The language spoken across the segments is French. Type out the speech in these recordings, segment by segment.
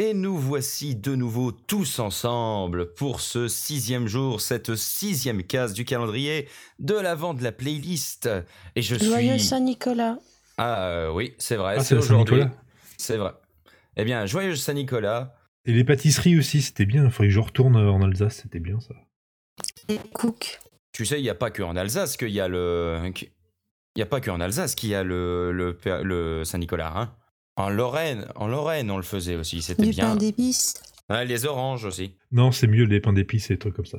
Et nous voici de nouveau tous ensemble pour ce sixième jour, cette sixième case du calendrier de l'avant de la playlist. Et je Joyeux suis... Saint-Nicolas. Ah euh, oui, c'est vrai, Ah, c'est aujourd'hui. C'est vrai. Eh bien, joyeux Saint-Nicolas. Et les pâtisseries aussi, c'était bien. Il faudrait que je retourne en Alsace, c'était bien ça. Et Cook. Tu sais, il n'y a pas que en Alsace qu'il y a le... Il n'y a pas que en Alsace qu'il y a le, le, le Saint-Nicolas. Hein. En Lorraine, en Lorraine, on le faisait aussi. C'était bien. pain d'épices. Ouais, les oranges aussi. Non, c'est mieux les pains d'épices et des trucs comme ça.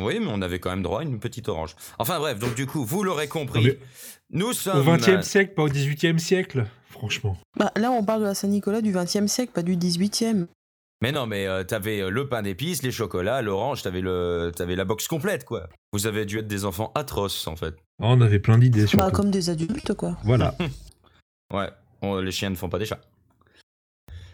Oui, mais on avait quand même droit à une petite orange. Enfin bref, donc du coup, vous l'aurez compris. Mais Nous Au sommes... XXe siècle, pas au XVIIIe siècle, franchement. Bah, là, on parle de la Saint-Nicolas du XXe siècle, pas du XVIIIe. Mais non, mais euh, t'avais euh, le pain d'épices, les chocolats, l'orange, t'avais le, t'avais la box complète, quoi. Vous avez dû être des enfants atroces, en fait. Ah, on avait plein d'idées sur Bah, comme des adultes, quoi. Voilà. Ouais, on- les chiens ne font pas des chats.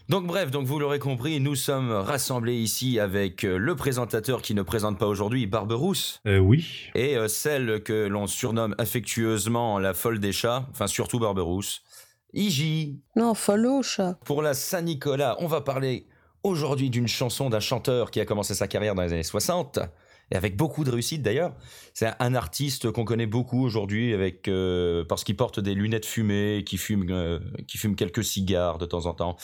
Donc bref, donc vous l'aurez compris, nous sommes rassemblés ici avec euh, le présentateur qui ne présente pas aujourd'hui, Barberousse, Euh, oui. et euh, celle que l'on surnomme affectueusement la folle des chats, enfin surtout Barberousse, Iji. Non, follow, chat. Pour la Saint-Nicolas, on va parler aujourd'hui d'une chanson d'un chanteur qui a commencé sa carrière dans les années 60, et avec beaucoup de réussite d'ailleurs. C'est un artiste qu'on connaît beaucoup aujourd'hui avec euh, parce qu'il porte des lunettes fumées, qui fume, euh, qui fume quelques cigares de temps en temps.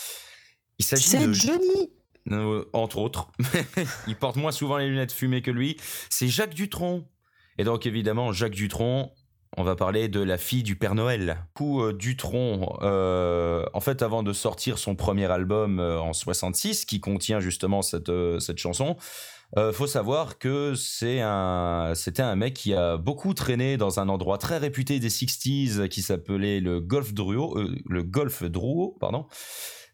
Il s'agit C'est de Johnny. euh, entre autres. il porte moins souvent les lunettes fumées que lui. C'est Jacques Dutronc. Et donc évidemment, Jacques Dutronc, on va parler de la fille du Père Noël. Du coup, Dutronc, en fait, avant de sortir son premier album en 66, qui contient justement cette, cette chanson, euh, faut savoir que c'était un mec qui a beaucoup traîné dans un endroit très réputé des 60s qui s'appelait le Golfe Drouot, euh, le Drouot, pardon.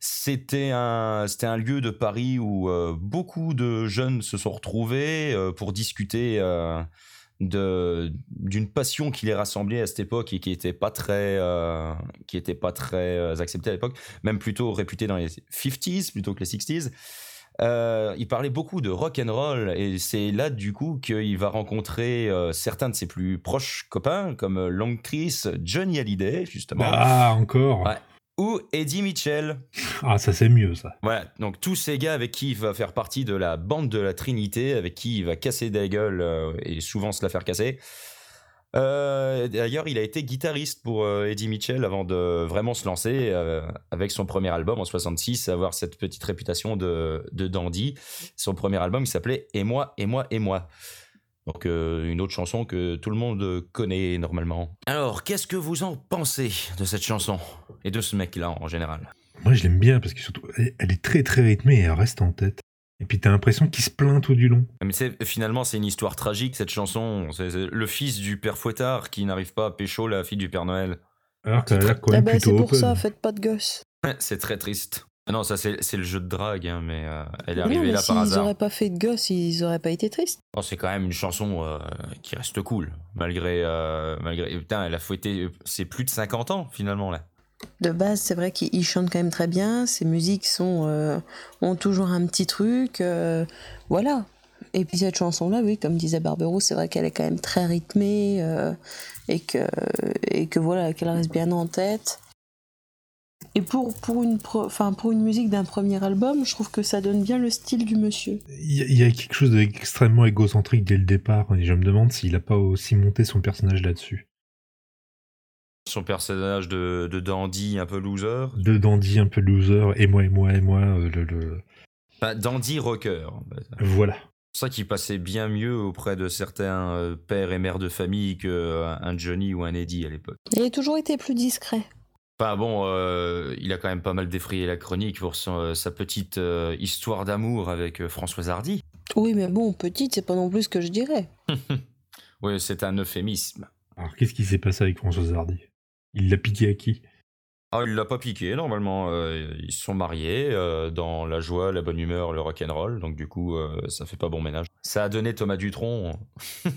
C'était un, lieu de Paris où euh, beaucoup de jeunes se sont retrouvés pour discuter d'une passion qui les rassemblait à cette époque et qui était pas très qui était pas très acceptée à l'époque, même plutôt réputée dans les 50s plutôt que les 60s. Euh, il parlait beaucoup de rock and roll et c'est là du coup qu'il va rencontrer euh, certains de ses plus proches copains comme euh, Long Chris, Johnny Hallyday justement Ah, encore. Ouais. ou Eddie Mitchell. Ah, ça c'est mieux ça. Voilà, donc tous ces gars avec qui il va faire partie de la bande de la Trinité, avec qui il va casser des gueules euh, et souvent se la faire casser. Euh, D'ailleurs, il a été guitariste pour euh, Eddie Mitchell avant de vraiment se lancer euh, avec son premier album en 66, avoir cette petite réputation de, de dandy. Son premier album, il s'appelait Et moi, et moi, et moi. Donc euh, une autre chanson que tout le monde connaît normalement. Alors, qu'est-ce que vous en pensez de cette chanson et de ce mec-là en général? Moi je l'aime bien parce que surtout, elle, elle est très très rythmée et elle reste en tête. Et puis t'as l'impression qu'il se plaint tout du long. Mais c'est finalement c'est une histoire tragique cette chanson. C'est c'est le fils du père Fouettard qui n'arrive pas à pécho la fille du père Noël. Alors qu'elle a l'air quand Ah même bah, plutôt c'est pour open. ça, faites pas de gosses. c'est très triste. Ah Non, ça c'est c'est le jeu de drague, hein, mais euh, elle est Non, arrivée mais là par s'ils hasard. auraient pas fait de gosses, ils auraient pas été tristes. Oh, c'est quand même une chanson euh, qui reste cool malgré euh, malgré. Putain, elle a fouetté. C'est plus de 50 ans finalement là. De base, c'est vrai qu'il chante quand même très bien. Ses musiques sont, euh, ont toujours un petit truc. euh, voilà. Et puis cette chanson-là, oui, comme disait Barbero, c'est vrai qu'elle est quand même très rythmée euh, et, que, et que voilà, qu'elle reste bien en tête. Et pour, pour, une, pro- pour une musique d'un premier album, je trouve que ça donne bien le style du monsieur. Il y, a- quelque chose d'extrêmement égocentrique dès le départ. Et je me demande s'il a pas aussi monté son personnage là-dessus. Son personnage de, de dandy un peu loser. De dandy un peu loser, et moi, et moi, et moi. euh, le, le- dandy rocker. en fait. Voilà. C'est pour ça qu'il passait bien mieux auprès de certains euh, pères et mères de famille qu'un Johnny ou un Eddie à l'époque. Il a toujours été plus discret. Enfin bon, euh, il a quand même pas mal défrayé la chronique pour son- euh, sa petite euh, histoire d'amour avec euh, Françoise Hardy. Oui, mais bon, petite, c'est pas non plus ce que je dirais. Oui, c'est un euphémisme. Alors qu'est-ce qui s'est passé avec Françoise Hardy? Il l'a piqué à qui? Ah, il l'a pas piqué, normalement. euh, ils se sont mariés euh, dans la joie, la bonne humeur, le rock'n'roll. Donc du coup, euh, ça fait pas bon ménage. Ça a donné Thomas Dutronc.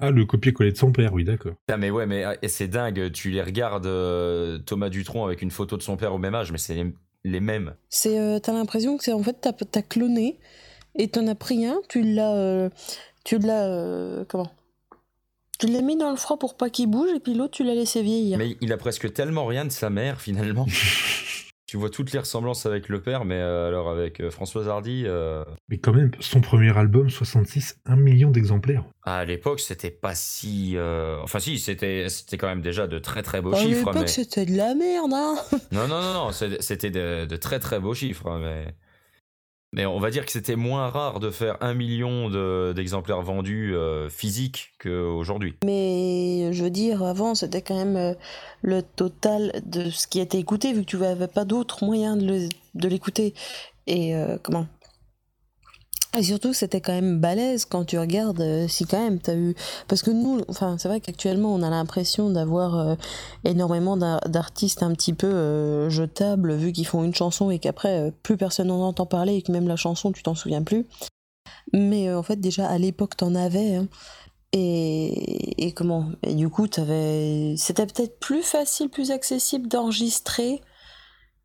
Ah, le copier-coller de son père, oui, d'accord. Ah, mais ouais, mais ah, et c'est dingue. Tu les regardes, euh, Thomas Dutronc avec une photo de son père au même âge, mais c'est les, les mêmes. C'est, euh, t'as l'impression que c'est en fait t'as, t'as cloné et t'en as pris un, tu l'as, euh, tu l'as, euh, comment? Tu l'as mis dans le froid pour pas qu'il bouge et puis l'autre tu l'as laissé vieillir. Mais il a presque tellement rien de sa mère finalement. tu vois toutes les ressemblances avec le père, mais euh, alors avec euh, Françoise Hardy. euh, Mais quand même, son premier album, 66, 1 million d'exemplaires. à l'époque, c'était pas si. euh, Enfin, si, c'était c'était quand même déjà de très très beaux À chiffres. l'époque, Mais... c'était de la merde, hein Non, non, non, non, c'est- c'était de, de très très beaux chiffres. hein, mais... mais on va dire que c'était moins rare de faire un million de- d'exemplaires vendus euh, physiques qu'aujourd'hui. Mais je veux dire, avant, c'était quand même euh, le total de ce qui était écouté, vu que tu n'avais pas d'autre moyen de le- de l'écouter. Et euh, comment? Et surtout, c'était quand même balèze quand tu regardes, euh, si quand même, t'as eu... Parce que nous, enfin, c'est vrai qu'actuellement, on a l'impression d'avoir euh, énormément d'ar- d'artistes un petit peu euh, jetables, vu qu'ils font une chanson et qu'après, plus personne n'en entend parler et que même la chanson, tu t'en souviens plus. Mais en fait, déjà, à l'époque, t'en avais. hein. Et, et comment? Et du coup, t'avais... c'était peut-être plus facile, plus accessible d'enregistrer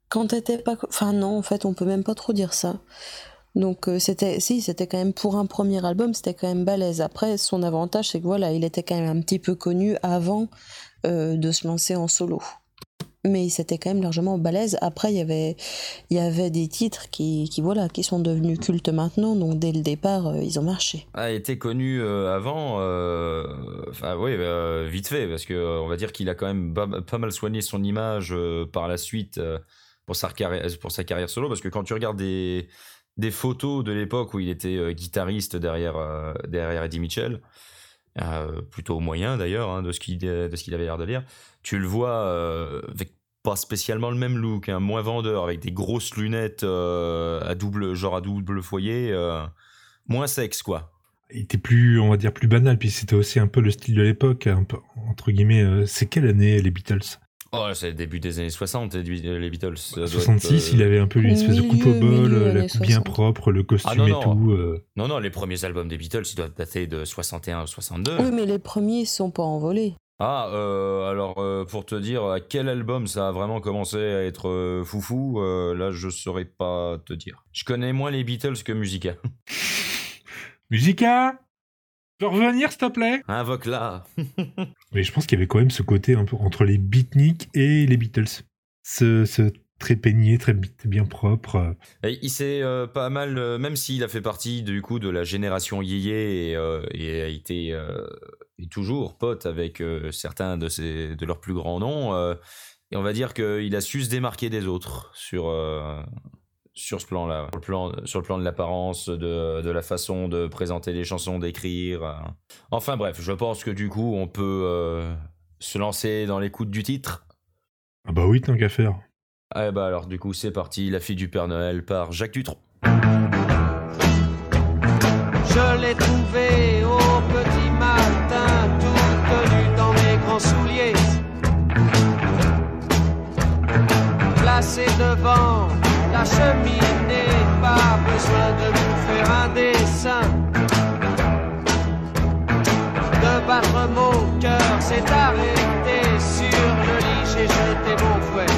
quand t'étais pas. Enfin, non, en fait, on peut même pas trop dire ça. Donc, euh, c'était. Si, c'était quand même pour un premier album, c'était quand même balèze. Après, son avantage, c'est que voilà, il était quand même un petit peu connu avant euh, de se lancer en solo. Mais c'était quand même largement balèze. Après, il y avait, il y avait des titres qui, qui, voilà, qui sont devenus cultes maintenant. Donc, dès le départ, euh, ils ont marché. A été connu avant, enfin oui, vite fait, parce que on va dire qu'il a quand même pas, mal soigné son image par la suite pour, sa carrière, pour sa carrière solo, parce que quand tu regardes des, des photos de l'époque où il était euh, guitariste derrière, euh, derrière Eddie Mitchell, euh, plutôt moyen d'ailleurs, hein, de ce qu'il de ce qu'il avait l'air de dire, tu le vois avec pas spécialement le même look, hein, moins vendeur, avec des grosses lunettes à double, genre à double foyer, moins sexe quoi. Il était plus, on va dire, plus banal, puis c'était aussi un peu le style de l'époque, entre guillemets. c'est quelle année, les Beatles? Oh, c'est le début des années 60, les les Beatles. Ça doit être, 66, euh, il avait un peu une espèce de coupe au bol, la coupe bien 60. propre, le costume Ah non, et non. tout. euh. Non, non, les premiers albums des Beatles, ils doivent dater de 61 ou 62. Oui, mais les premiers sont pas envolés. Ah, euh, alors, euh, pour te dire à quel album ça a vraiment commencé à être euh, foufou, euh, là, je saurais pas te dire. Je connais moins les Beatles que Musica. Musica? Peux revenir, s'il te plaît? Invoque-la. Mais je pense qu'il y avait quand même ce côté un peu entre les beatniks et les Beatles. Ce, ce très peigné, très bi- bien propre. Et il s'est euh, pas mal, euh, même s'il a fait partie du coup de la génération yéyé et, euh, et a été euh, et toujours pote avec euh, certains de, ses, de leurs plus grands noms, euh, et on va dire qu'il a su se démarquer des autres sur, euh, sur ce plan-là, sur, le plan- sur le plan de l'apparence, de, de la façon de présenter les chansons, d'écrire. euh. Enfin bref, je pense que du coup on peut euh, se lancer dans l'écoute du titre. Ah bah oui, tant qu'à faire. Ah bah alors du coup c'est parti, La fille du Père Noël par Jacques Dutronc. Je l'ai trouvée au petit matin, toute nue dans mes grands souliers. Placée devant la cheminée, pas besoin de vous faire un dessin. De battre mon cœur s'est arrêté sur le lit, j'ai jeté mon fouet.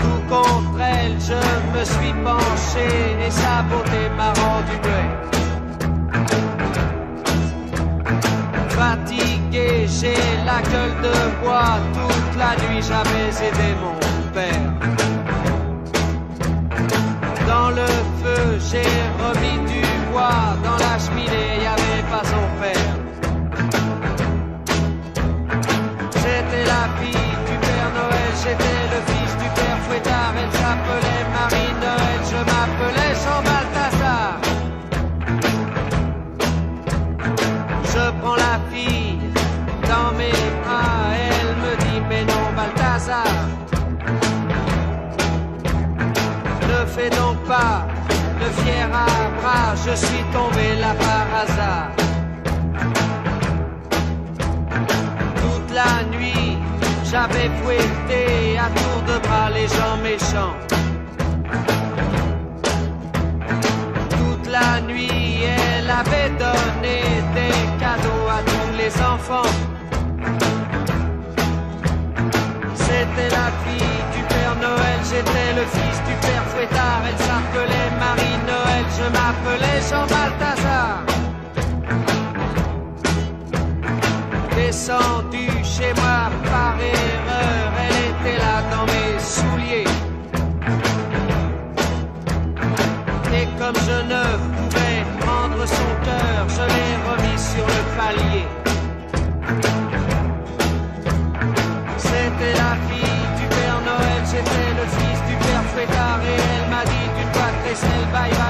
Tout contre elle, je me suis penché et sa beauté m'a rendu muet. Fatigué, j'ai la gueule de bois. Toute la nuit, j'avais aidé mon Dans le feu, j'ai remis du bois. Dans la cheminée, y avait pas son père. J'étais la fille du Père Noël, j'étais le fils du Père Fouettard. Fais donc pas le fier à bras, je suis tombé là par hasard. toute la nuit. J'avais fouetté à tour de bras les gens méchants. Toute la nuit, elle avait donné des cadeaux à tous les enfants. C'était la fille j'étais le fils du père Fouettard. Elle s'appelait Marie-Noël, je m'appelais Jean Balthazar. Descendu chez moi par erreur, elle était là dans mes souliers. Et comme je ne pouvais prendre son cœur, je l'ai remis sur le palier. Laisser le bye bye. oh